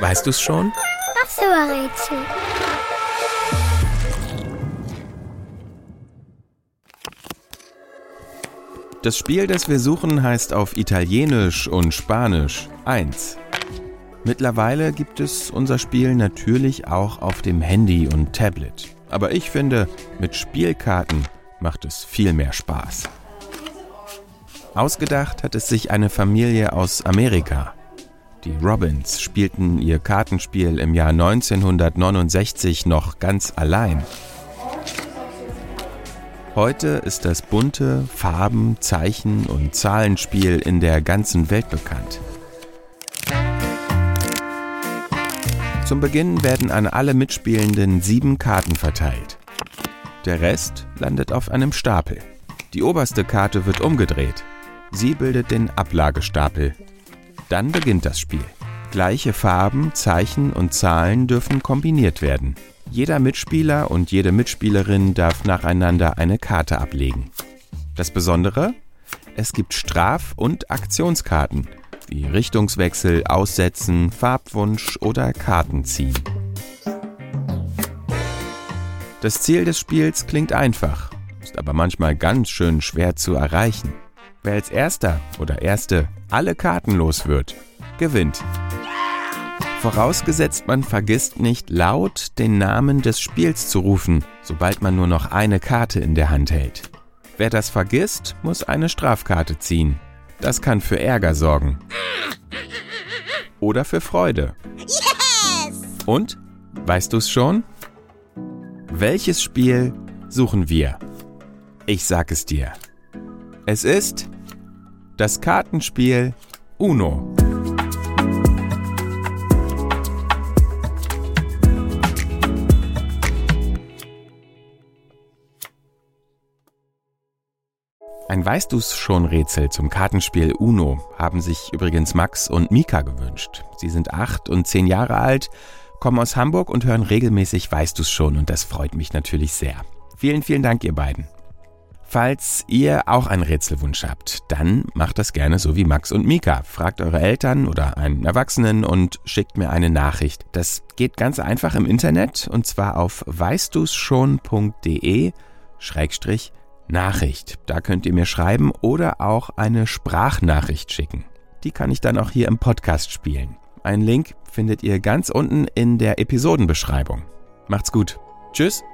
Weißt du's schon? Das Rätsel. Das Spiel, das wir suchen, heißt auf Italienisch und Spanisch 1. Mittlerweile gibt es unser Spiel natürlich auch auf dem Handy und Tablet. Aber ich finde, mit Spielkarten macht es viel mehr Spaß. Ausgedacht hat es sich eine Familie aus Amerika. Die Robins spielten ihr Kartenspiel im Jahr 1969 noch ganz allein. Heute ist das bunte Farben-, Zeichen- und Zahlenspiel in der ganzen Welt bekannt. Zum Beginn werden an alle Mitspielenden sieben Karten verteilt. Der Rest landet auf einem Stapel. Die oberste Karte wird umgedreht. Sie bildet den Ablagestapel. Dann beginnt das Spiel. Gleiche Farben, Zeichen und Zahlen dürfen kombiniert werden. Jeder Mitspieler und jede Mitspielerin darf nacheinander eine Karte ablegen. Das Besondere? Es gibt Straf- und Aktionskarten, wie Richtungswechsel, Aussetzen, Farbwunsch oder Karten ziehen. Das Ziel des Spiels klingt einfach, ist aber manchmal ganz schön schwer zu erreichen. Wer als erster oder erste alle Karten los wird, gewinnt. Vorausgesetzt, man vergisst nicht laut den Namen des Spiels zu rufen, sobald man nur noch eine Karte in der Hand hält. Wer das vergisst, muss eine Strafkarte ziehen. Das kann für Ärger sorgen. Oder für Freude. Yes! Und? Weißt du's schon? Welches Spiel suchen wir? Ich sag es dir. Es ist das Kartenspiel Uno. Ein Weißt du's schon Rätsel zum Kartenspiel Uno haben sich übrigens Max und Mika gewünscht. Sie sind acht und zehn Jahre alt, kommen aus Hamburg und hören regelmäßig Weißt du's schon und das freut mich natürlich sehr. Vielen, vielen Dank, ihr beiden. Falls ihr auch einen Rätselwunsch habt, dann macht das gerne so wie Max und Mika. Fragt eure Eltern oder einen Erwachsenen und schickt mir eine Nachricht. Das geht ganz einfach im Internet und zwar auf weißdu's schrägstrich Nachricht. Da könnt ihr mir schreiben oder auch eine Sprachnachricht schicken. Die kann ich dann auch hier im Podcast spielen. Einen Link findet ihr ganz unten in der Episodenbeschreibung. Macht's gut. Tschüss.